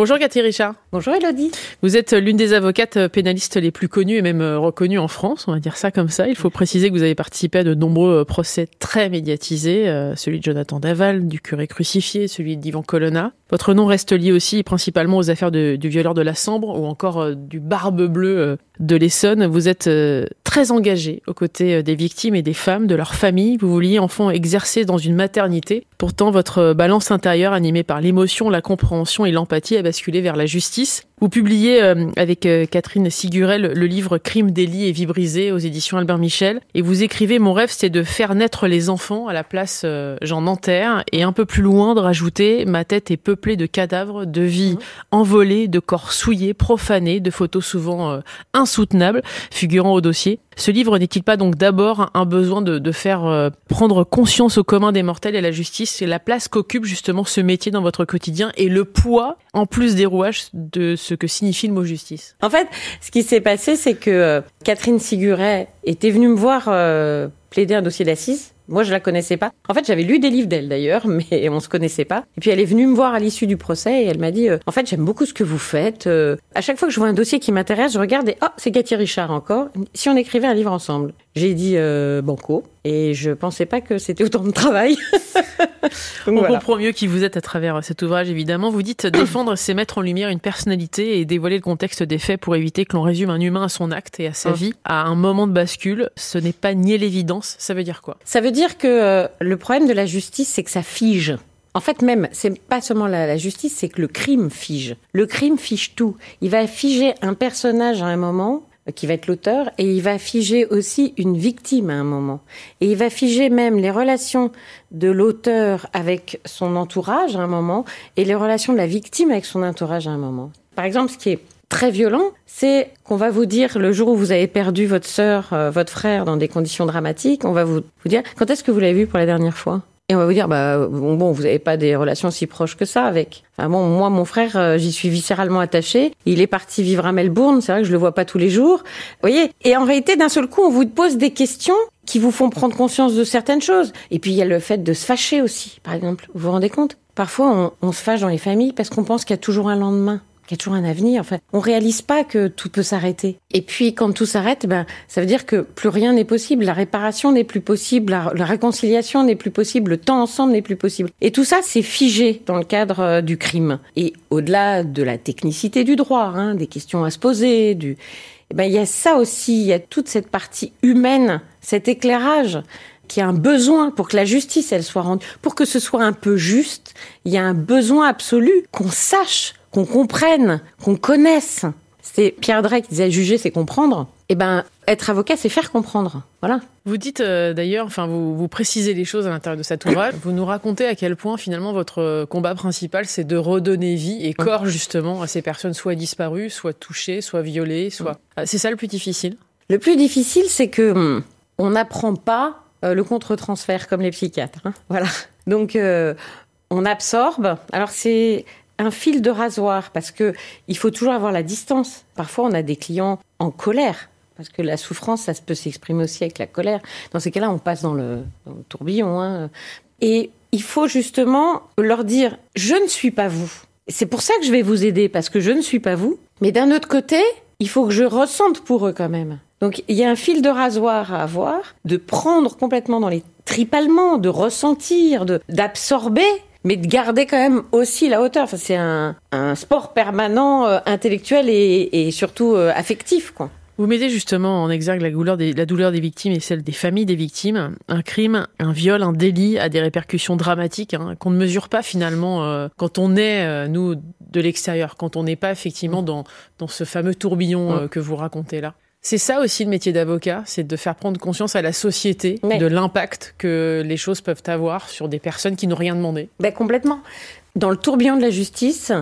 Bonjour Cathy Richard. Bonjour Elodie. Vous êtes l'une des avocates pénalistes les plus connues et même reconnues en France, on va dire ça comme ça. Il faut préciser que vous avez participé à de nombreux procès très médiatisés, euh, celui de Jonathan Daval, du curé crucifié, celui d'Ivan Colonna. Votre nom reste lié aussi principalement aux affaires de, du violeur de la Sambre ou encore euh, du Barbe Bleue euh, de l'Essonne. Vous êtes très engagé aux côtés des victimes et des femmes, de leurs familles. Vous vouliez enfant exercer dans une maternité. Pourtant, votre balance intérieure animée par l'émotion, la compréhension et l'empathie basculé vers la justice. Vous publiez euh, avec euh, Catherine Sigurel le livre Crime, délit et vie brisée aux éditions Albert Michel. Et vous écrivez Mon rêve, c'est de faire naître les enfants à la place euh, J'en enterre. Et un peu plus loin de rajouter Ma tête est peuplée de cadavres, de vies mmh. envolées, de corps souillés, profanés, de photos souvent insoutenables figurant au dossier. Ce livre n'est-il pas donc d'abord un besoin de, de faire prendre conscience au commun des mortels et à la justice et la place qu'occupe justement ce métier dans votre quotidien et le poids, en plus des rouages, de ce que signifie le mot justice En fait, ce qui s'est passé, c'est que euh, Catherine Siguret était venue me voir euh, plaider un dossier d'assises moi, je la connaissais pas. En fait, j'avais lu des livres d'elle d'ailleurs, mais on se connaissait pas. Et puis elle est venue me voir à l'issue du procès et elle m'a dit euh, "En fait, j'aime beaucoup ce que vous faites. À chaque fois que je vois un dossier qui m'intéresse, je regarde et oh, c'est Cathy Richard encore. Si on écrivait un livre ensemble." J'ai dit euh, banco et je pensais pas que c'était autant de travail. on comprend mieux qui vous êtes à travers cet ouvrage évidemment. Vous dites défendre, c'est mettre en lumière une personnalité et dévoiler le contexte des faits pour éviter que l'on résume un humain à son acte et à sa vie à un moment de bascule. Ce n'est pas nier l'évidence. Ça veut dire quoi? Ça veut dire que euh, le problème de la justice, c'est que ça fige. En fait, même, c'est pas seulement la, justice, c'est que le crime fige. Le crime fige tout. Il va figer un personnage à un moment, euh, qui va être l'auteur, et il va figer aussi une victime à un moment. Et il va figer même les relations de l'auteur avec son entourage à un moment, et les relations de la victime avec son entourage à un moment. Par exemple, ce qui est très violent, c'est qu'on va vous dire le jour où vous avez perdu votre sœur, euh, votre frère dans des conditions dramatiques, on va vous, vous dire quand est-ce que vous l'avez vu pour la dernière fois? Et on va vous dire, bah bon, vous n'avez pas des relations si proches que ça avec. Enfin bon, moi, mon frère, euh, j'y suis viscéralement attaché. Il est parti vivre à Melbourne. C'est vrai que je le vois pas tous les jours. Vous voyez? Et en réalité, d'un seul coup, on vous pose des questions qui vous font prendre conscience de certaines choses. Et puis il y a le fait de se fâcher aussi, par exemple. Vous vous rendez compte? Parfois, on se fâche dans les familles parce qu'on pense qu'il y a toujours un lendemain il y a toujours un avenir. Enfin, on réalise pas que tout peut s'arrêter. Et puis, quand tout s'arrête, ben, ça veut dire que plus rien n'est possible. La réparation n'est plus possible, la, réconciliation n'est plus possible, le temps ensemble n'est plus possible. Et tout ça, c'est figé dans le cadre euh, du crime. Et au-delà de la technicité du droit, hein, des questions à se poser, du, eh ben, il y a ça aussi, il y a toute cette partie humaine, cet éclairage qui a un besoin pour que la justice elle soit rendue, pour que ce soit un peu juste, il y a un besoin absolu qu'on sache qu'on comprenne, qu'on connaisse. C'est Pierre Drake qui disait juger, c'est comprendre. Eh ben, être avocat, c'est faire comprendre. Voilà. Vous dites euh, d'ailleurs, enfin, vous, vous précisez les choses à l'intérieur de cet ouvrage. Vous nous racontez à quel point finalement votre combat principal, c'est de redonner vie et corps justement à ces personnes soit disparues, soit touchées, soit violées, soit. Ah, c'est ça le plus difficile? Le plus difficile, c'est que hum, on n'apprend pas euh, le contre-transfert comme les psychiatres. Hein. Voilà. Donc, euh, on absorbe. Alors c'est un fil de rasoir parce que il faut toujours avoir la distance. Parfois, on a des clients en colère parce que la souffrance, ça peut s'exprimer aussi avec la colère. Dans ces cas-là, on passe dans le, tourbillon. Hein. Et il faut justement leur dire je ne suis pas vous. C'est pour ça que je vais vous aider parce que je ne suis pas vous. Mais d'un autre côté, il faut que je ressente pour eux quand même. Donc il y a un fil de rasoir à avoir, de prendre complètement dans les tripes de ressentir, d'absorber mais de garder quand même aussi la hauteur. Enfin, c'est un, un, sport permanent, euh, intellectuel et, et surtout euh, affectif, quoi. Vous mettez justement en exergue la douleur, des, la douleur des victimes et celle des familles des victimes. Un crime, un viol, un délit a des répercussions dramatiques hein, qu'on ne mesure pas finalement euh, quand on est, nous, de l'extérieur, quand on n'est pas effectivement dans, dans ce fameux tourbillon que vous racontez là. C'est ça aussi le métier d'avocat, c'est de faire prendre conscience à la société de l'impact que les choses peuvent avoir sur des personnes qui n'ont rien demandé. Ben complètement. Dans le tourbillon de la justice,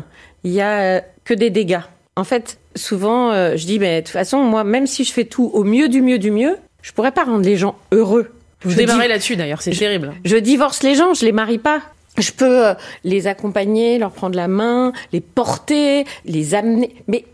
il y a euh, que des dégâts. En fait, souvent, euh, je dis, ben, de toute façon, moi, même si je fais tout au mieux du mieux du mieux, je pourrais pas rendre les gens heureux. Vous démarrez là-dessus d'ailleurs, c'est terrible. Je divorce les gens, je les marie pas. Je peux euh, les accompagner, leur prendre la main, les porter, les amener. Mais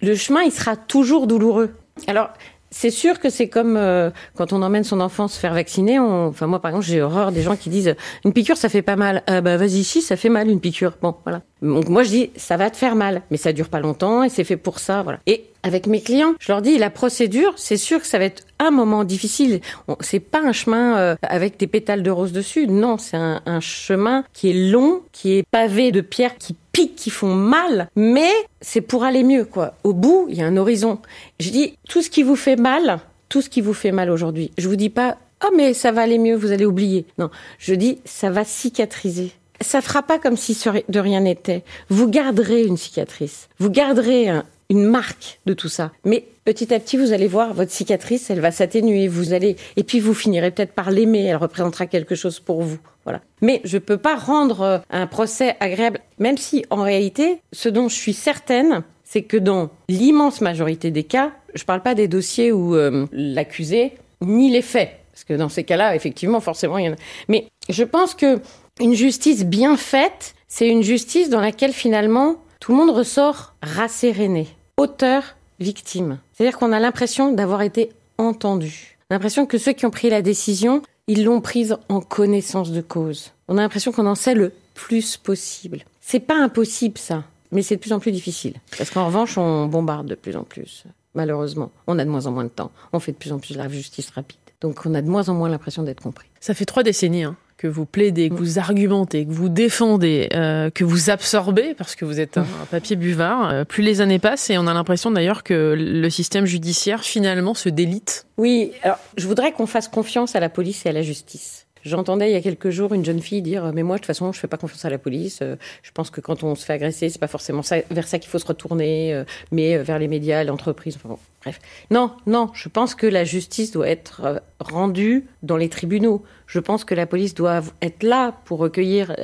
le chemin, il sera toujours douloureux. Alors, c'est sûr que c'est comme euh, quand on emmène son enfant se faire vacciner. On... Enfin, moi, par exemple, j'ai horreur des gens qui disent une piqûre, ça fait pas mal. Ah bah vas-y, si, ça fait mal une piqûre. Bon, voilà. Donc moi, je dis ça va te faire mal, mais ça dure pas longtemps et c'est fait pour ça, voilà. Et avec mes clients, je leur dis la procédure, c'est sûr que ça va être un moment difficile. C'est pas un chemin euh, avec des pétales de rose dessus. Non, c'est un, un chemin qui est long, qui est pavé de pierres qui qui font mal, mais c'est pour aller mieux, quoi. Au bout, il y a un horizon. Je dis, tout ce qui vous fait mal, tout ce qui vous fait mal aujourd'hui, je vous dis pas, oh, mais ça va aller mieux, vous allez oublier. Non. Je dis, ça va cicatriser. Ça fera pas comme si de rien n'était. Vous garderez une cicatrice. Vous garderez une marque de tout ça. Mais petit à petit, vous allez voir, votre cicatrice, elle va s'atténuer. Vous allez, et puis vous finirez peut-être par l'aimer. Elle représentera quelque chose pour vous. Voilà. Mais je peux pas rendre euh, un procès agréable, même si en réalité, ce dont je suis certaine, c'est que dans l'immense majorité des cas, je parle pas des dossiers où euh, l'accusé ni les faits, parce que dans ces cas-là, effectivement, forcément, il y en a. Mais je pense que une justice bien faite, c'est une justice dans laquelle finalement tout le monde ressort rasséréné, auteur, victime. C'est-à-dire qu'on a l'impression d'avoir été entendu, l'impression que ceux qui ont pris la décision ils l'ont prise en connaissance de cause. On a l'impression qu'on en sait le plus possible. C'est pas impossible ça, mais c'est de plus en plus difficile. Parce qu'en revanche, on bombarde de plus en plus. Malheureusement, on a de moins en moins de temps. On fait de plus en plus de la justice rapide. Donc on a de moins en moins l'impression d'être compris. Ça fait trois décennies hein, que vous plaidez, que mm. vous argumentez, que vous défendez, euh, que vous absorbez, parce que vous êtes un, papier buvard. Euh, plus les années passent, et on a l'impression d'ailleurs que le système judiciaire finalement se délite. Oui, alors je voudrais qu'on fasse confiance à la police et à la justice. J'entendais il y a quelques jours une jeune fille dire mais moi de toute façon je fais pas confiance à la police. Euh, je pense que quand on se fait agresser c'est pas forcément vers ça qu'il faut se retourner, euh, mais euh, vers les médias, l'entreprise. Enfin bon, bref. Non, non. Je pense que la justice doit être rendue dans les tribunaux. Je pense que la police doit être là pour recueillir.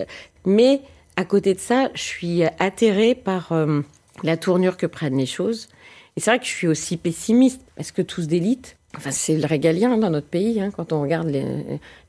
Mais à côté de ça, je suis atterrée par la tournure que prennent les choses. Et c'est vrai que je suis aussi pessimiste parce que tout se délite. Enfin, c'est le régalien dans notre pays, hein, quand on regarde les,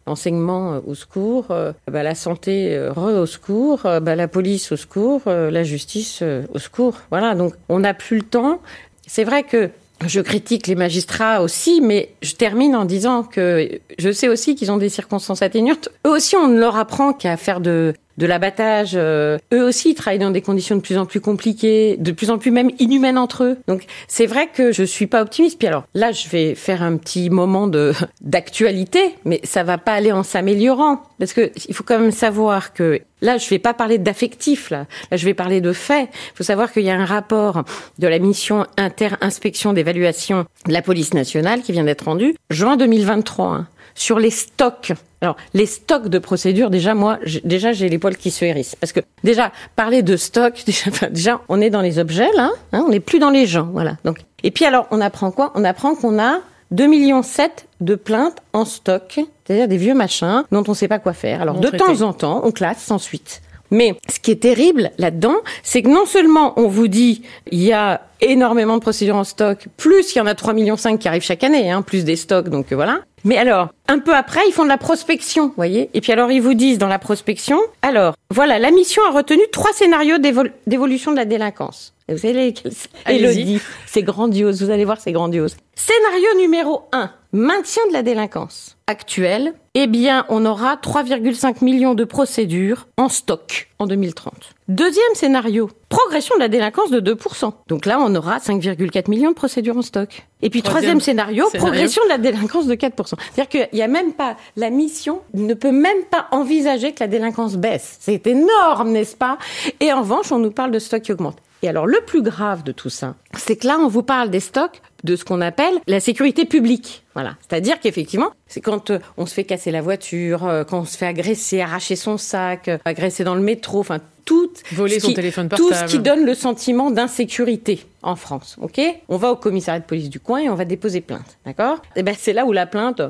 enseignement euh, au secours, euh, bah, la santé euh, au secours, bah, la police au secours, la justice au secours. Voilà, donc on n'a plus le temps. C'est vrai que je critique les magistrats aussi, mais je termine en disant que je sais aussi qu'ils ont des circonstances atténuantes. Eux aussi, on ne leur apprend qu'à faire de de l'abattage. Euh, eux aussi, ils travaillent dans des conditions de plus en plus compliquées, de plus en plus même inhumaines entre eux. Donc, c'est vrai que je suis pas optimiste. Puis alors, là, je vais faire un petit moment de d'actualité, mais ça va pas aller en s'améliorant, parce que il faut quand même savoir que Là, je vais pas parler d'affectif, là. Là, je vais parler de faits. Il faut savoir qu'il y a un rapport de la mission inter-inspection d'évaluation de la police nationale qui vient d'être rendu, juin 2023, hein, sur les stocks alors, les stocks de procédures, déjà, moi, déjà, j'ai les poils qui se hérissent. Parce que, déjà, parler de stock, déjà, déjà on est dans les objets, là, hein, on n'est plus dans les gens, voilà. Donc, et puis, alors, on apprend quoi? On apprend qu'on a 2,7 millions de plaintes en stock, c'est-à-dire des vieux machins dont on ne sait pas quoi faire. Alors, de temps en temps, on classe sans suite. Mais ce qui est terrible là-dedans, c'est que non seulement on vous dit il y a énormément de procédures en stock, plus il y en a 3,5 millions qui arrivent chaque année, hein, plus des stocks, donc euh, voilà. Mais alors, un peu après, ils font de la prospection, voyez. Et puis alors, ils vous disent dans la prospection, alors, voilà, la mission a retenu trois scénarios d'évolution de la délinquance. vous savez Elodie, c'est grandiose, vous allez voir, c'est grandiose. Scénario numéro 1, maintien de la délinquance actuelle, eh bien, on aura 3,5 millions de procédures en stock en 2030. Deuxième scénario, progression de la délinquance de 2%. Donc là, on aura 5,4 millions de procédures en stock. Et puis troisième, scénario, progression de la délinquance de 4%. C'est-à-dire qu'il n'y a même pas, la mission ne peut même pas envisager que la délinquance baisse. C'est énorme, n'est-ce pas? Et en revanche, on nous parle de stock qui augmente. Et alors, le plus grave de tout ça, c'est que là, on vous parle des stocks de ce qu'on appelle la sécurité publique. Voilà. C'est-à-dire qu'effectivement, c'est quand euh, on se fait casser la voiture, euh, quand on se fait agresser, arracher son sac, euh, agresser dans le métro, enfin, tout. Voler son téléphone portable. Tout ce qui donne le sentiment d'insécurité en France. OK? On va au commissariat de police du coin et on va déposer plainte. D'accord? Et eh ben, c'est là où la plainte,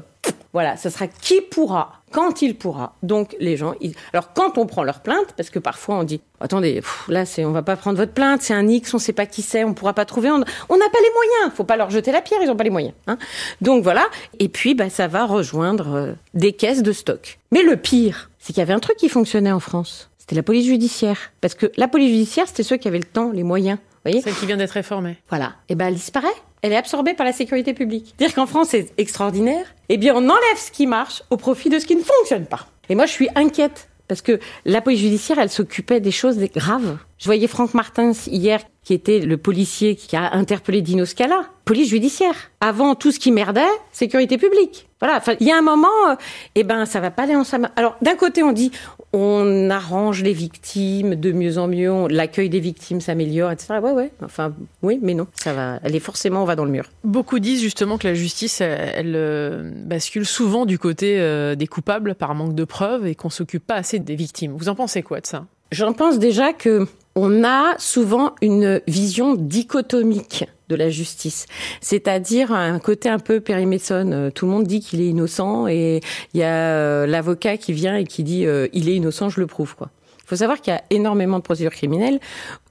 voilà, ce sera qui pourra quand il pourra. Donc les gens, alors quand on prend leur plainte, parce que parfois on dit, attendez, là c'est, on va pas prendre votre plainte, c'est un X, on sait pas qui c'est, on pourra pas trouver, on n'a pas les moyens, faut pas leur jeter la pierre, ils ont pas les moyens. Hein. Donc voilà, et puis bah ça va rejoindre euh, des caisses de stock. Mais le pire, c'est qu'il y avait un truc qui fonctionnait en France, c'était la police judiciaire, parce que la police judiciaire c'était ceux qui avaient le temps, les moyens voyez Celle qui vient d'être réformée. Voilà. Et ben, elle disparaît. Elle est absorbée par la sécurité publique. Dire qu'en France, c'est extraordinaire. Eh bien, on enlève ce qui marche au profit de ce qui ne fonctionne pas. Et moi, je suis inquiète parce que la police judiciaire, elle s'occupait des choses graves. Je voyais Franck Martins hier, qui était le policier qui a interpellé Dino Scala. Police judiciaire. Avant tout ce qui merdait, sécurité publique. Voilà. Il y a un moment, euh, eh ben, ça va pas aller ensemble. Alors, d'un côté, on dit, on arrange les victimes de mieux en mieux, l'accueil des victimes s'améliore, etc. Ouais, ouais. Enfin, oui, mais non. Ça va. Elle est forcément, on va dans le mur. Beaucoup disent justement que la justice, elle, elle, euh, bascule souvent du côté euh, des coupables par manque de preuves et qu'on s'occupe pas assez des victimes. Vous en pensez quoi de ça? J'en pense déjà que on a souvent une vision dichotomique de la justice, c'est-à-dire un côté un peu Perry Mason. Tout le monde dit qu'il est innocent et il y a l'avocat qui vient et qui dit euh, il est innocent, je le prouve quoi. Il faut savoir qu'il y a énormément de procédures criminelles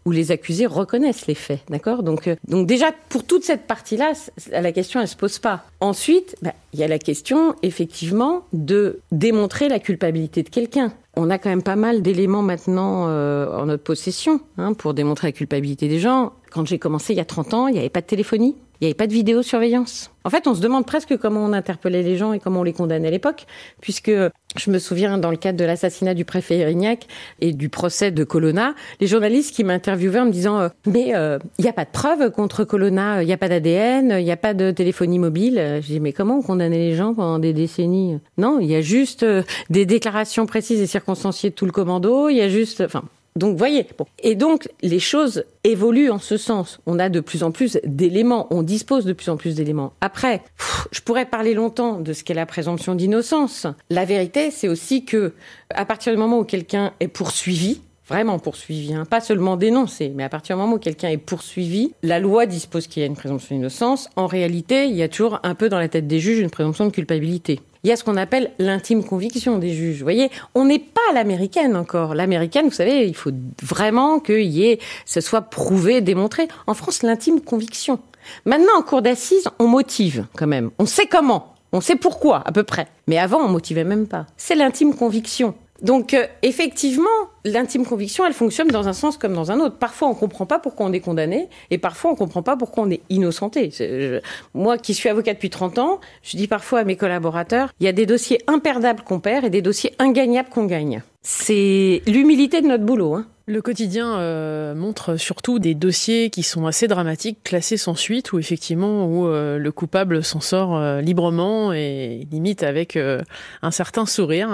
où les accusés reconnaissent les faits, d'accord? Donc, euh, donc déjà pour toute cette partie-là, la question elle se pose pas. Ensuite, bah, il y a la question effectivement de démontrer la culpabilité de quelqu'un. On a quand même pas mal d'éléments maintenant euh, en notre possession hein, pour démontrer la culpabilité des gens. Quand j'ai commencé il y a 30 ans, il n'y avait pas de téléphonie. Il n'y avait pas de vidéosurveillance. En fait, on se demande presque comment on interpellait les gens et comment on les condamnait à l'époque, puisque je me souviens dans le cadre de l'assassinat du préfet Erignac et du procès de Colonna, les journalistes qui m'interviewaient en me disant euh, mais il euh, n'y a pas de preuves contre Colonna, il n'y a pas d'ADN, il n'y a pas de téléphonie mobile. Je dis mais comment on condamnait les gens pendant des décennies? Non, il y a juste euh, des déclarations précises et circonstanciées de tout le commando. Il y a juste, enfin, donc, voyez. Et donc, les choses évoluent en ce sens. On a de plus en plus d'éléments. On dispose de plus en plus d'éléments. Après, je pourrais parler longtemps de ce qu'est la présomption d'innocence. La vérité, c'est aussi que, à partir du moment où quelqu'un est poursuivi, vraiment poursuivi, hein, pas seulement dénoncé, mais à partir du moment où quelqu'un est poursuivi, la loi dispose qu'il y a une présomption d'innocence. En réalité, il y a toujours un peu dans la tête des juges une présomption de culpabilité il y a ce qu'on appelle l'intime conviction des juges. Vous voyez, on n'est pas l'américaine encore. L'américaine, vous savez, il faut vraiment qu'il y ait, ce soit prouvé, démontré. En France, l'intime conviction. Maintenant, en cours d'assises, on motive quand même. On sait comment. On sait pourquoi, à peu près. Mais avant, on motivait même pas. C'est l'intime conviction. Donc euh, effectivement, l'intime conviction, elle fonctionne dans un sens comme dans un autre. Parfois, on comprend pas pourquoi on est condamné, et parfois, on comprend pas pourquoi on est innocenté. Moi, qui suis avocat depuis 30 ans, je dis parfois à mes collaborateurs, il y a des dossiers imperdables qu'on perd et des dossiers ingagnables qu'on gagne. C'est l'humilité de notre boulot. Hein. Le quotidien euh, montre surtout des dossiers qui sont assez dramatiques, classés sans suite, où effectivement où euh, le coupable s'en sort euh, librement et limite avec un certain sourire.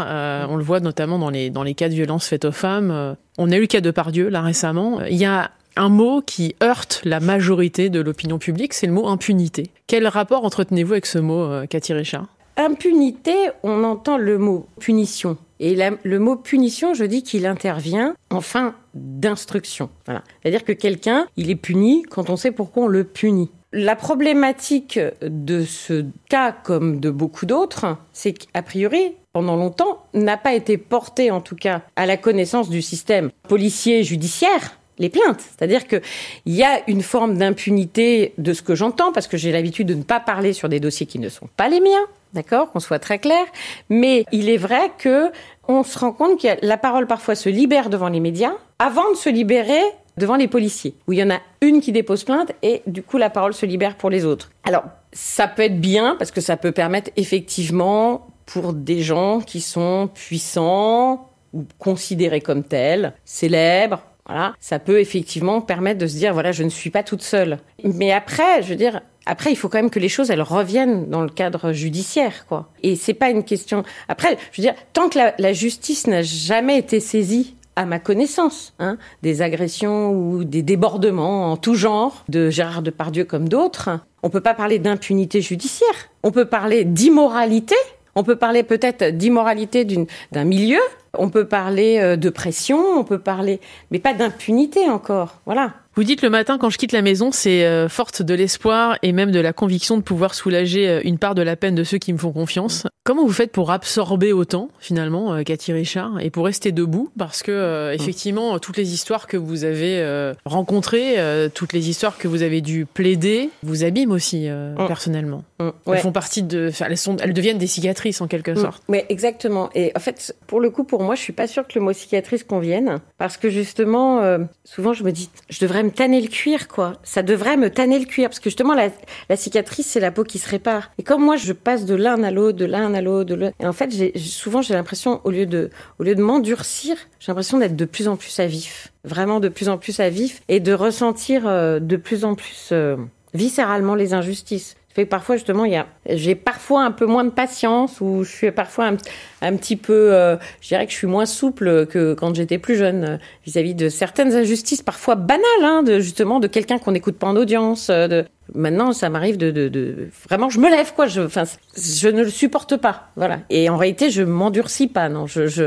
On le voit notamment dans les dans les cas de violences faites aux femmes. On a eu le cas de Pardieu là récemment. Il y a un mot qui heurte la majorité de l'opinion publique, c'est le mot impunité. Quel rapport entretenez-vous avec ce mot, Cathy Richard? Impunité, on entend le mot punition. Et le mot punition, je dis qu'il intervient en fin d'instruction. Voilà. C'est-à-dire que quelqu'un, il est puni quand on sait pourquoi on le punit. La problématique de ce cas, comme de beaucoup d'autres, c'est qu'a priori, pendant longtemps, n'a pas été porté, en tout cas, à la connaissance du système policier judiciaire, les plaintes. C'est-à-dire qu'il y a une forme d'impunité de ce que j'entends, parce que j'ai l'habitude de ne pas parler sur des dossiers qui ne sont pas les miens. D'accord, qu'on soit très clair. Mais il est vrai que on se rend compte que la parole parfois se libère devant les médias avant de se libérer devant les policiers, où il y en a une qui dépose plainte et du coup la parole se libère pour les autres. Alors, ça peut être bien parce que ça peut permettre effectivement pour des gens qui sont puissants ou considérés comme tels, célèbres, voilà, ça peut effectivement permettre de se dire voilà, je ne suis pas toute seule. Mais après, je veux dire, après, il faut quand même que les choses elles reviennent dans le cadre judiciaire, quoi. Et c'est pas une question. Après, je veux dire, tant que la, la justice n'a jamais été saisie à ma connaissance, hein, des agressions ou des débordements en tout genre de Gérard Depardieu comme d'autres, on peut pas parler d'impunité judiciaire. On peut parler d'immoralité. On peut parler peut-être d'immoralité d'un milieu. On peut parler de pression. On peut parler, mais pas d'impunité encore. Voilà. Vous dites le matin quand je quitte la maison, c'est euh, forte de l'espoir et même de la conviction de pouvoir soulager euh, une part de la peine de ceux qui me font confiance. Comment vous faites pour absorber autant finalement, euh, Cathy Richard, et pour rester debout? Parce que euh, effectivement, toutes les histoires que vous avez euh, rencontrées, euh, toutes les histoires que vous avez dû plaider, vous abîment aussi Mm. personnellement. Mm, Elles font partie de, elles sont, elles deviennent des cicatrices en quelque sorte. Oui, exactement. Et en fait, pour le coup, pour moi, je suis pas sûre que le mot cicatrice convienne parce que justement, euh, souvent, je me dis, je devrais me tanner le cuir, quoi. Ça devrait me tanner le cuir parce que justement, la, la cicatrice, c'est la peau qui se répare. Et comme moi, je passe de l'un à l'autre, de l'un à l'autre, de l'autre. Et en fait, j'ai, souvent, j'ai l'impression, au lieu de, au lieu de m'endurcir, j'ai l'impression d'être de plus en plus à vif, vraiment de plus en plus à vif, et de ressentir euh, de plus en plus euh, viscéralement les injustices parfois justement j'ai parfois un peu moins de patience ou je suis parfois un, petit peu euh, je dirais que je suis moins souple que quand j'étais plus jeune euh, vis-à-vis de certaines injustices parfois banales hein, justement de quelqu'un qu'on n'écoute pas en audience euh, maintenant ça m'arrive de, vraiment je me lève quoi je ne le supporte pas voilà. Et en réalité je m'endurcis pas non je je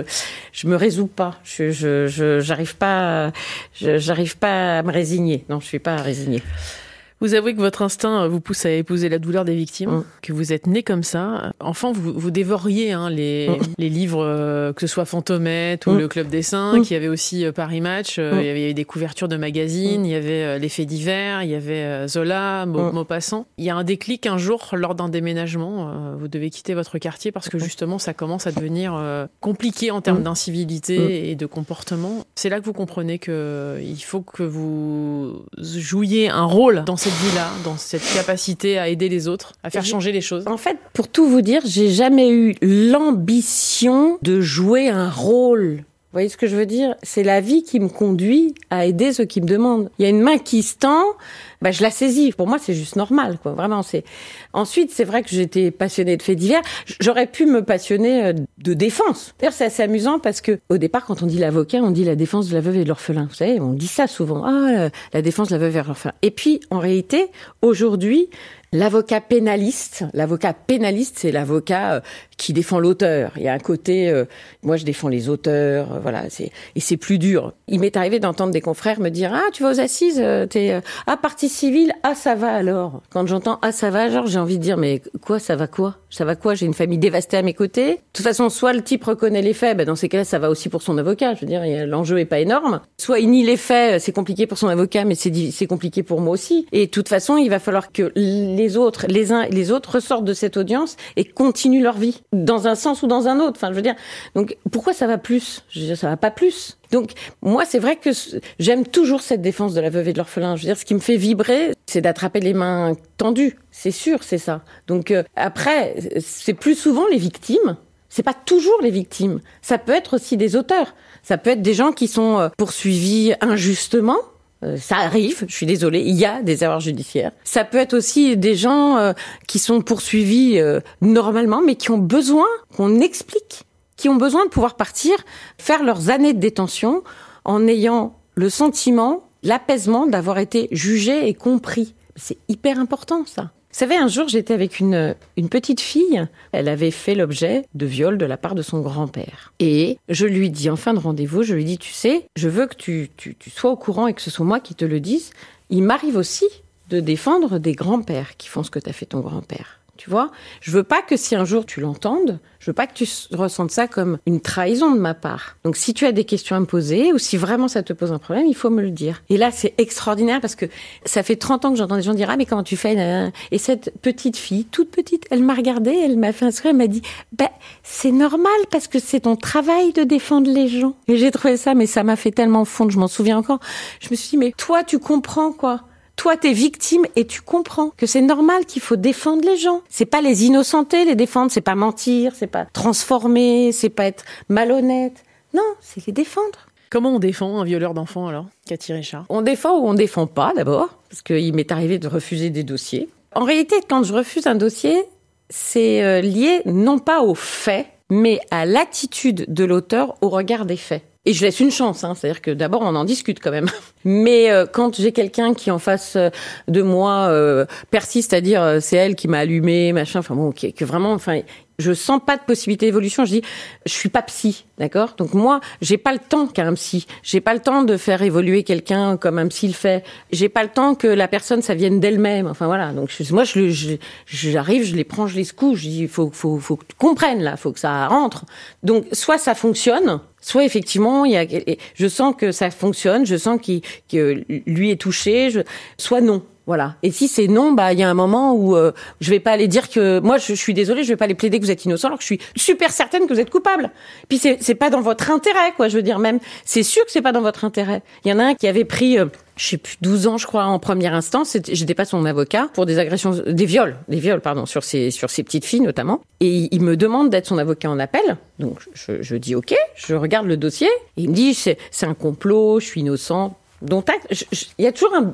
je me résous pas je je j'arrive pas j'arrive pas à me résigner. Non je suis pas résignée vous avouez que votre instinct euh, vous pousse à épouser la douleur des victimes, mm. que vous êtes né comme ça. Enfant, vous, vous dévoriez hein, les, mm. les livres, euh, que ce soit Fantomette ou mm. le Club des Saints, qui avait aussi euh, Paris Match. Il y avait des couvertures de magazines, il y avait Les Faits divers, il y avait Zola, Maupassant. Il y a un déclic un jour lors d'un déménagement. vous devez quitter votre quartier parce que justement, ça commence à devenir compliqué en termes d'incivilité et de comportement. C'est là que vous comprenez que il faut que vous jouiez un rôle dans cette vie-là, dans cette capacité à aider les autres, à faire changer les choses En fait, pour tout vous dire, j'ai jamais eu l'ambition de jouer un rôle. Vous voyez ce que je veux dire? C'est la vie qui me conduit à aider ceux qui me demandent. Il y a une main qui se tend, bah, je la saisis. Pour moi, c'est juste normal, quoi. Vraiment, c'est. Ensuite, c'est vrai que j'étais passionnée de faits divers. J'aurais pu me passionner euh, de défense. D'ailleurs, c'est assez amusant parce que au départ, quand on dit l'avocat, on dit la défense de la veuve et de l'orphelin. Vous savez, on dit ça souvent. Ah, la défense de la veuve et de l'orphelin. Et puis, en réalité, aujourd'hui, L'avocat pénaliste, l'avocat pénaliste, c'est l'avocat euh, qui défend l'auteur. Il y a un côté, euh, moi je défends les auteurs, euh, voilà, et c'est plus dur. Il m'est arrivé d'entendre des confrères me dire ah tu vas aux assises, t'es ah partie civile, ah ça va alors. Quand j'entends ah ça va, genre j'ai envie de dire mais quoi ça va quoi? Ça va quoi? J'ai une famille dévastée à mes côtés. De toute façon, soit le type reconnaît les faits, ben dans ces cas-là ça va aussi pour son avocat. Je veux dire l'enjeu est pas énorme. Soit il nie les faits, c'est compliqué pour son avocat, mais c'est compliqué pour moi aussi. Et de toute façon, il va falloir que les autres, les uns et les autres ressortent de cette audience et continuent leur vie dans un sens ou dans un autre. Enfin, je veux dire, donc pourquoi ça va plus? Je veux dire, ça va pas plus. Donc moi, c'est vrai que j'aime toujours cette défense de la veuve et de l'orphelin. Je veux dire, ce qui me fait vibrer, c'est d'attraper les mains tendues. C'est sûr, c'est ça. Donc euh, après, c'est plus souvent les victimes. C'est pas toujours les victimes. Ça peut être aussi des auteurs. Ça peut être des gens qui sont euh, poursuivis injustement euh, ça arrive, je suis désolée, il y a des erreurs judiciaires. Ça peut être aussi des gens qui sont poursuivis normalement, mais qui ont besoin qu'on explique, qui ont besoin de pouvoir partir, faire leurs années de détention en ayant le sentiment, l'apaisement d'avoir été jugé et compris. C'est hyper important ça. Vous savez, un jour, j'étais avec une, petite fille. Elle avait fait l'objet de viol de la part de son grand-père. Et je lui dis, en fin de rendez-vous, je lui dis, tu sais, je veux que tu, tu, tu sois au courant et que ce soit moi qui te le dise. Il m'arrive aussi de défendre des grands-pères qui font ce que t'as fait ton grand-père. Tu vois? Je veux pas que si un jour tu l'entendes, je veux pas que tu ressentes ça comme une trahison de ma part. Donc si tu as des questions à me poser ou si vraiment ça te pose un problème, il faut me le dire. Et là, c'est extraordinaire parce que ça fait 30 ans que j'entends des gens dire "Ah mais comment tu fais? Et cette petite fille, toute petite, elle m'a regardée, elle m'a fait un sourire, elle m'a dit "Ben, c'est normal parce que c'est ton travail de défendre les gens." Et j'ai trouvé ça mais ça m'a fait tellement fondre, je m'en souviens encore. Je me suis dit "Mais toi, tu comprends quoi? Toi, t'es victime et tu comprends que c'est normal qu'il faut défendre les gens. C'est pas les innocenter, les défendre, c'est pas mentir, c'est pas transformer, c'est pas être malhonnête. Non, c'est les défendre. Comment on défend un violeur d'enfants alors, Cathy Richard? On défend ou on défend pas d'abord, parce qu'il m'est arrivé de refuser des dossiers. En réalité, quand je refuse un dossier, c'est euh, lié non pas aux faits, mais à l'attitude de l'auteur au regard des faits. Et je laisse une chance, hein, c'est-à-dire que d'abord on en discute quand même. Mais euh, quand j'ai quelqu'un qui en face euh, de moi euh, persiste à dire c'est elle qui m'a allumé, machin, enfin bon, que vraiment, enfin je sens pas de possibilité d'évolution. Je dis, je suis pas psy, d'accord? Donc moi, j'ai pas le temps qu'un psy. J'ai pas le temps de faire évoluer quelqu'un comme un psy le fait. J'ai pas le temps que la personne ça vienne d'elle-même. Enfin voilà. Donc moi, je, j'arrive, je, les prends, je les secoue. Je dis, faut, faut, faut que tu comprennes là, faut que ça rentre. Donc soit ça fonctionne, soit effectivement, il y a, je sens que ça fonctionne, je sens qu'il, que lui est touché, je, soit non. Voilà. Et si c'est non, bah il y a un moment où euh, je vais pas aller dire que moi je, suis désolée, je vais pas aller plaider que vous êtes innocent alors que je suis super certaine que vous êtes coupable. Puis c'est c'est pas dans votre intérêt quoi, je veux dire même c'est sûr que c'est pas dans votre intérêt. Il y en a un qui avait pris euh, je sais plus 12 ans je crois en première instance, j'étais pas son avocat pour des agressions des viols, des viols pardon sur ses sur ses petites filles notamment et il me demande d'être son avocat en appel. Donc je, je dis OK, je regarde le dossier il me dit c'est c'est un complot, je suis innocent. Donc il y a toujours un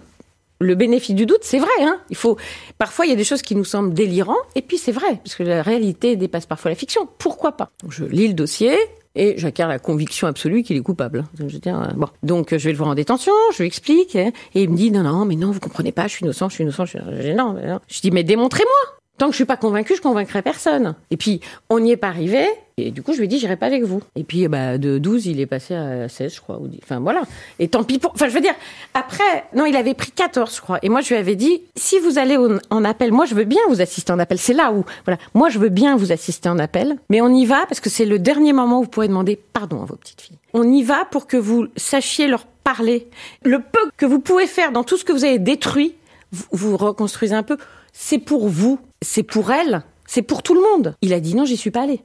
le bénéfice du doute, c'est vrai. Hein il faut parfois il y a des choses qui nous semblent délirantes et puis c'est vrai parce que la réalité dépasse parfois la fiction. Pourquoi pas? Je lis le dossier. Et j'acquiers la conviction absolue qu'il est coupable. Je veux bon. Donc, je vais le voir en détention, je lui explique, et il me dit, non, non, mais non, vous comprenez pas, je suis innocent, je suis innocent, je suis non, non. Je dis, mais démontrez-moi. Tant que je suis pas convaincue, je convaincrai personne. Et puis, on n'y est pas arrivé. Et du coup, je lui ai dit, j'irai pas avec vous. Et puis, bah, de 12, il est passé à 16, je crois. Enfin, voilà. Et tant pis pour, enfin, je veux dire, après, non, il avait pris 14, je crois. Et moi, je lui avais dit, si vous allez en appel, moi, je veux bien vous assister en appel. C'est là où, voilà. Moi, je veux bien vous assister en appel. Mais on y va parce que c'est le dernier moment où vous pourrez demander pardon à vos petites filles. On y va pour que vous sachiez leur parler. Le peu que vous pouvez faire dans tout ce que vous avez détruit, vous, vous reconstruisez un peu c'est pour vous, c'est pour elle, c'est pour tout le monde. Il a dit non, j'y suis pas allé.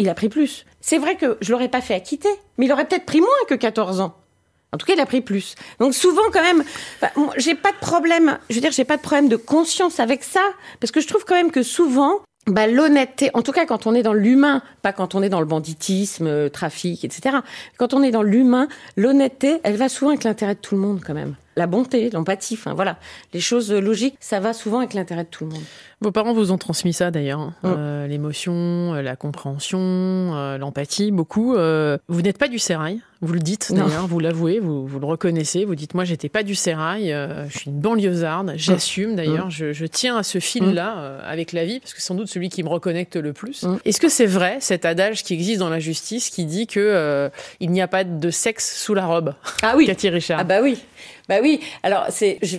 Il a pris plus. C'est vrai que je l'aurais pas fait acquitter, mais il aurait peut-être pris moins que 14 ans. En tout cas, il a pris plus. Donc souvent, quand même, j'ai pas de problème. Je veux dire, j'ai pas de problème de conscience avec ça, parce que je trouve quand même que souvent, bah, l'honnêteté, en tout cas quand on est dans l'humain, pas quand on est dans le banditisme, euh, trafic, etc. Quand on est dans l'humain, l'honnêteté, elle va souvent avec l'intérêt de tout le monde quand même. La bonté, l'empathie, enfin voilà, les choses logiques, ça va souvent avec l'intérêt de tout le monde. Vos parents vous ont transmis ça d'ailleurs, hein. mm. euh, l'émotion, euh, la compréhension, euh, l'empathie, beaucoup. vous n'êtes pas du sérail, vous le dites d'ailleurs, vous l'avouez, vous, vous, le reconnaissez, vous dites moi j'étais pas du sérail, je suis une banlieusarde, j'assume d'ailleurs, mm. je, je, tiens à ce fil-là mm. avec la vie parce que c'est sans doute celui qui me reconnecte le plus. Est-ce que c'est vrai cet adage qui existe dans la justice qui dit que il n'y a pas de sexe sous la robe? Ah oui, Cathy Richard. Ah bah oui. Bah oui. Alors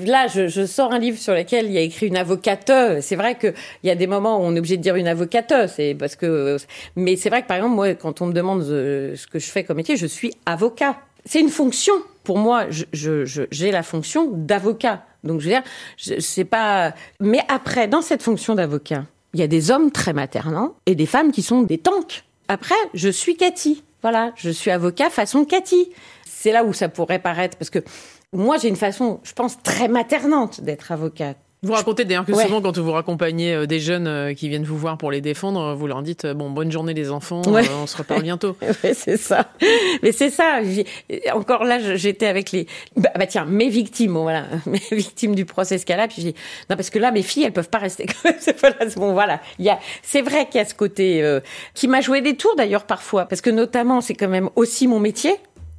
là, je, je, sors un livre sur lequel il y a écrit une avocate. C'est vrai qu'il y a des moments où on est obligé de dire une avocate. Parce que, mais c'est vrai que par exemple moi, quand on me demande ce que je fais comme métier, je suis avocat. C'est une fonction. Pour moi, j'ai je, la fonction d'avocat. Donc je veux dire, c'est pas. Mais après, dans cette fonction d'avocat, il y a des hommes très maternants et des femmes qui sont des tanks. Après, je suis Cathy. Voilà, je suis avocat façon Cathy. C'est là où ça pourrait paraître parce que moi, j'ai une façon, je pense, très maternante d'être avocate. Vous racontez d'ailleurs que souvent, quand vous raccompagnez euh, des jeunes euh, qui viennent vous voir pour les défendre, vous leur dites bon bonne journée les enfants, euh, on se reparle bientôt. ouais, c'est ça. Mais c'est ça. Encore là, j'étais avec les bah, bah, tiens mes victimes, voilà, mes victimes du procès Scala. Puis j'ai non parce que là mes filles elles peuvent pas rester. bon voilà, il y a c'est vrai qu'il y a ce côté qui m'a joué des tours d'ailleurs parfois parce que notamment c'est quand même aussi mon métier.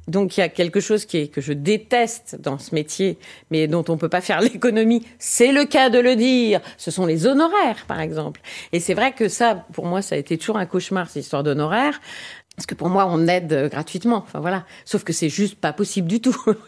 Donc il y a quelque chose qui est, que je déteste dans ce métier, mais dont on peut pas faire l'économie. C'est le cas de le dire. Ce sont les honoraires, par exemple. Et c'est vrai que ça, pour moi, ça a été toujours un cauchemar, cette histoire d'honoraires. Parce que pour moi, on aide gratuitement. Enfin voilà. Sauf que c'est juste pas possible du tout.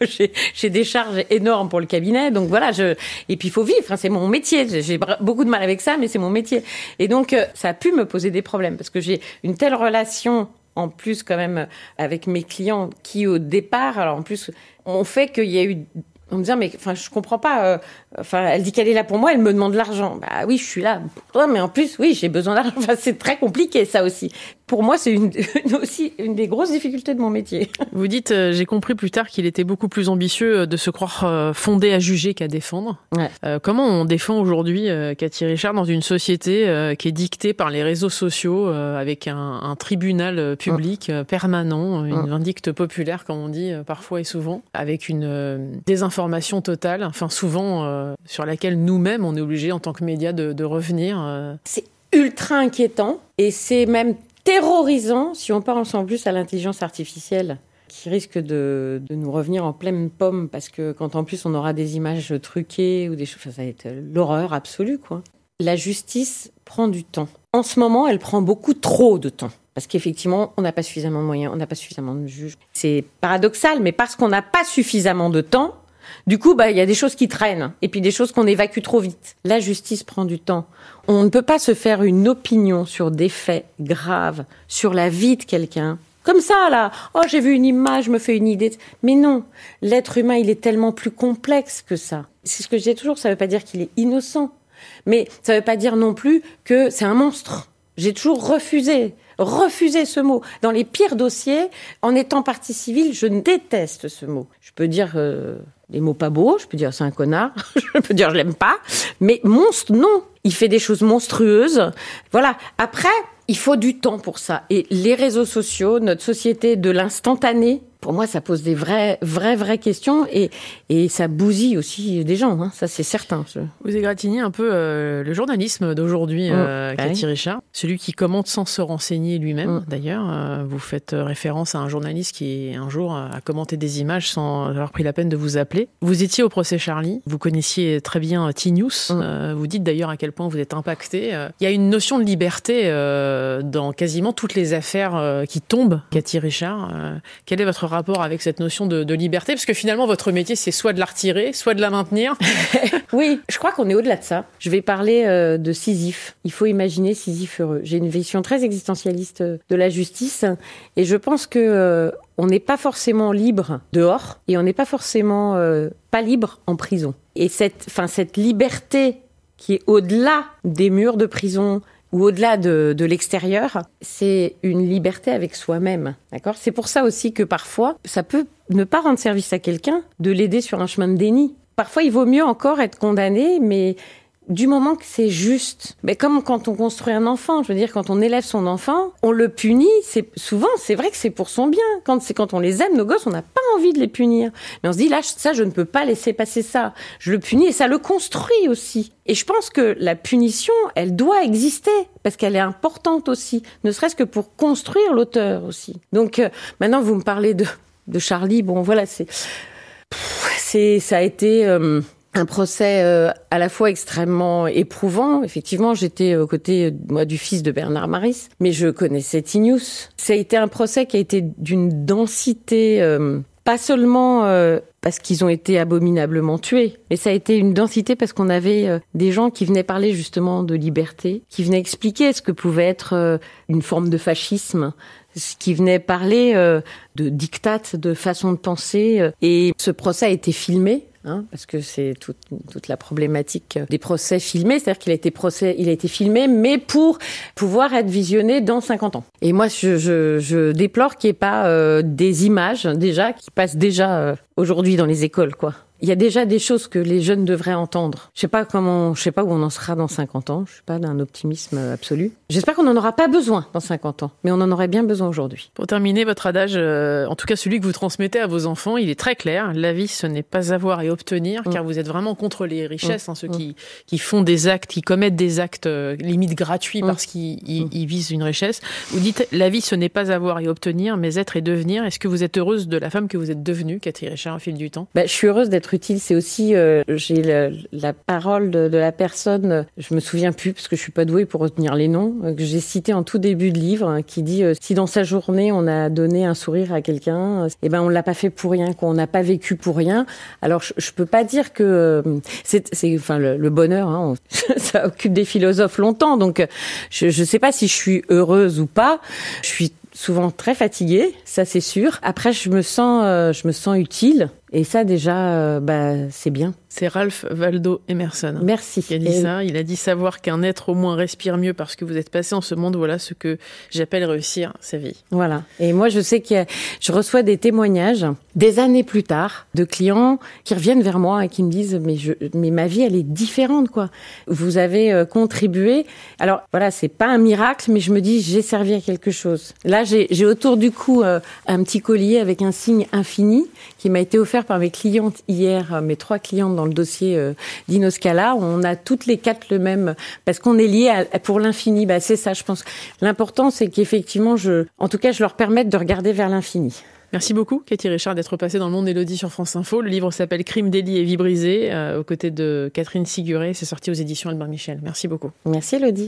j'ai des charges énormes pour le cabinet, donc voilà. Je et puis il faut vivre. Enfin, c'est mon métier. J'ai beaucoup de mal avec ça, mais c'est mon métier. Et donc euh, ça a pu me poser des problèmes parce que j'ai une telle relation en plus quand même avec mes clients qui au départ, alors en plus, on fait qu'il y a eu on me dit mais enfin je comprends pas euh, enfin elle dit qu'elle est là pour moi elle me demande l'argent bah oui je suis là mais en plus oui j'ai besoin d'argent enfin c'est très compliqué ça aussi pour moi, c'est une, aussi une des grosses difficultés de mon métier. Vous dites, euh, j'ai compris plus tard qu'il était beaucoup plus ambitieux euh, de se croire euh, fondé à juger qu'à défendre. Ouais. comment on défend aujourd'hui Cathy Richard dans une société qui est dictée par les réseaux sociaux avec un, un tribunal public permanent, une vindicte populaire comme on dit parfois et souvent, avec une désinformation totale, enfin souvent sur laquelle nous-mêmes on est obligé en tant que médias de, revenir. C'est ultra inquiétant et c'est même terrorisant si on pense en plus à l'intelligence artificielle qui risque de, de, nous revenir en pleine pomme parce que quand en plus on aura des images truquées ou des choses, ça va être l'horreur absolue quoi. La justice prend du temps. En ce moment, elle prend beaucoup trop de temps. Parce qu'effectivement, on n'a pas suffisamment de moyens, on n'a pas suffisamment de juges. C'est paradoxal, mais parce qu'on n'a pas suffisamment de temps, du coup, bah, il y a des choses qui traînent et puis des choses qu'on évacue trop vite. La justice prend du temps. On ne peut pas se faire une opinion sur des faits graves, sur la vie de quelqu'un Comme ça, là. Oh, j'ai vu une image, je me fais une idée. Mais non, l'être humain, il est tellement plus complexe que ça. C'est ce que je dis toujours, ça ne veut pas dire qu'il est innocent. Mais ça ne veut pas dire non plus que c'est un monstre. J'ai toujours refusé, refusé ce mot. Dans les pires dossiers, en étant partie civile, je déteste ce mot. Je peux dire euh, des mots pas beaux, je peux dire c'est un connard, je peux dire je l'aime pas, mais monstre, non. Il fait des choses monstrueuses. Voilà. Après, il faut du temps pour ça. Et les réseaux sociaux, notre société de l'instantané, pour moi, ça pose des vraies, vraies, vraies questions et, et ça bousille aussi des gens. Hein. Ça, c'est certain. Vous égratignez un peu euh, le journalisme d'aujourd'hui, mmh. euh, bah Cathy Richard, celui qui commente sans se renseigner lui-même. Mmh. D'ailleurs, euh, vous faites référence à un journaliste qui un jour a commenté des images sans avoir pris la peine de vous appeler. Vous étiez au procès Charlie, vous connaissiez très bien T-News. Mmh. vous dites d'ailleurs à quel point vous êtes impacté. Il y a une notion de liberté dans quasiment toutes les affaires qui tombent. Cathy Richard, quel est votre rapport avec cette notion de, liberté Parce que finalement, votre métier, c'est soit de la retirer, soit de la maintenir. oui, je crois qu'on est au-delà de ça. Je vais parler euh, de Sisyphe. Il faut imaginer Sisyphe heureux. J'ai une vision très existentialiste euh, de la justice et je pense que euh, on n'est pas forcément libre dehors et on n'est pas forcément pas libre en prison. Et cette, enfin, cette liberté qui est au-delà des murs de prison, ou au-delà de, de l'extérieur, c'est une liberté avec soi-même. D'accord? C'est pour ça aussi que parfois, ça peut ne pas rendre service à quelqu'un de l'aider sur un chemin de déni. Parfois, il vaut mieux encore être condamné, mais du moment que c'est juste. Mais comme quand on construit un enfant, je veux dire, quand on élève son enfant, on le punit. C'est souvent, c'est vrai que c'est pour son bien. Quand c'est quand on les aime, nos gosses, on n'a pas envie de les punir. Mais on se dit là, ça, je ne peux pas laisser passer ça. Je le punis et ça le construit aussi. Et je pense que la punition, elle doit exister parce qu'elle est importante aussi, ne serait-ce que pour construire l'auteur aussi. Donc euh, maintenant, vous me parlez de de Charlie. Bon, voilà, c'est c'est ça a été. Euh, un procès euh, à la fois extrêmement éprouvant. Effectivement, j'étais aux côtés moi du fils de Bernard Maris, mais je connaissais Tinius. Ça a été un procès qui a été d'une densité euh, pas seulement euh, parce qu'ils ont été abominablement tués, mais ça a été une densité parce qu'on avait des gens qui venaient parler justement de liberté, qui venaient expliquer ce que pouvait être une forme de fascisme, qui venaient parler de diktat, de façon de penser. Et ce procès a été filmé Hein, parce que c'est toute, toute, la problématique des procès filmés, c'est-à-dire qu'il a été procès, il a été filmé, mais pour pouvoir être visionné dans 50 ans. Et moi, je, je, je déplore qu'il n'y ait pas euh, des images déjà qui passent déjà euh, aujourd'hui dans les écoles, quoi. Il y a déjà des choses que les jeunes devraient entendre. Je sais pas comment, je sais pas où on en sera dans 50 ans. Je suis pas d'un optimisme absolu. J'espère qu'on n'en aura pas besoin dans 50 ans, mais on en aurait bien besoin aujourd'hui. Pour terminer, votre adage, euh, en tout cas celui que vous transmettez à vos enfants, il est très clair. La vie, ce n'est pas avoir et obtenir, car mm. vous êtes vraiment contre les richesses, mm. hein, ceux qui, qui font des actes, qui commettent des actes euh, limite gratuits mm. parce qu'ils visent une richesse. Vous dites, la vie, ce n'est pas avoir et obtenir, mais être et devenir. Est-ce que vous êtes heureuse de la femme que vous êtes devenue, Cathy Richard, au fil du temps? Bah, Je suis heureuse d'être utile, c'est aussi euh, j'ai la, parole de, la personne. Je me souviens plus parce que je suis pas douée pour retenir les noms euh, que j'ai cité en tout début de livre, hein, qui dit euh, si dans sa journée on a donné un sourire à quelqu'un, eh ben on l'a pas fait pour rien, qu'on n'a pas vécu pour rien. Alors je, je peux pas dire que c'est enfin le, bonheur, hein, ça occupe des philosophes longtemps, donc je je sais pas si je suis heureuse ou pas. Je suis souvent très fatiguée, ça c'est sûr. Après, je me sens, je me sens utile. Et ça, déjà, euh, bah, c'est bien. C'est Ralph Waldo Emerson. Merci. Qui a dit ça. Il a dit savoir qu'un être au moins respire mieux parce que vous êtes passé en ce monde. Voilà ce que j'appelle réussir sa vie. Voilà. Et moi, je sais que je reçois des témoignages des années plus tard de clients qui reviennent vers moi et qui me disent mais je, mais ma vie, elle est différente, quoi. Vous avez euh, contribué. Alors voilà, c'est pas un miracle, mais je me dis j'ai servi à quelque chose. Là, j'ai autour du cou euh, un petit collier avec un signe infini qui m'a été offert par mes clientes hier, euh, mes trois clientes dans le dossier euh, d'Inoscala. On a toutes les quatre le même, parce qu'on est liés pour l'infini. Bah, c'est ça, je pense. L'important, c'est qu'effectivement, je, en tout cas, je leur permette de regarder vers l'infini. Merci beaucoup, Cathy Richard, d'être passée dans le monde d'Élodie sur France Info. Le livre s'appelle Crime, délit et vie brisée, euh, aux côtés de Catherine Siguré. C'est sorti aux éditions Albert Michel. Merci beaucoup. Merci, Elodie.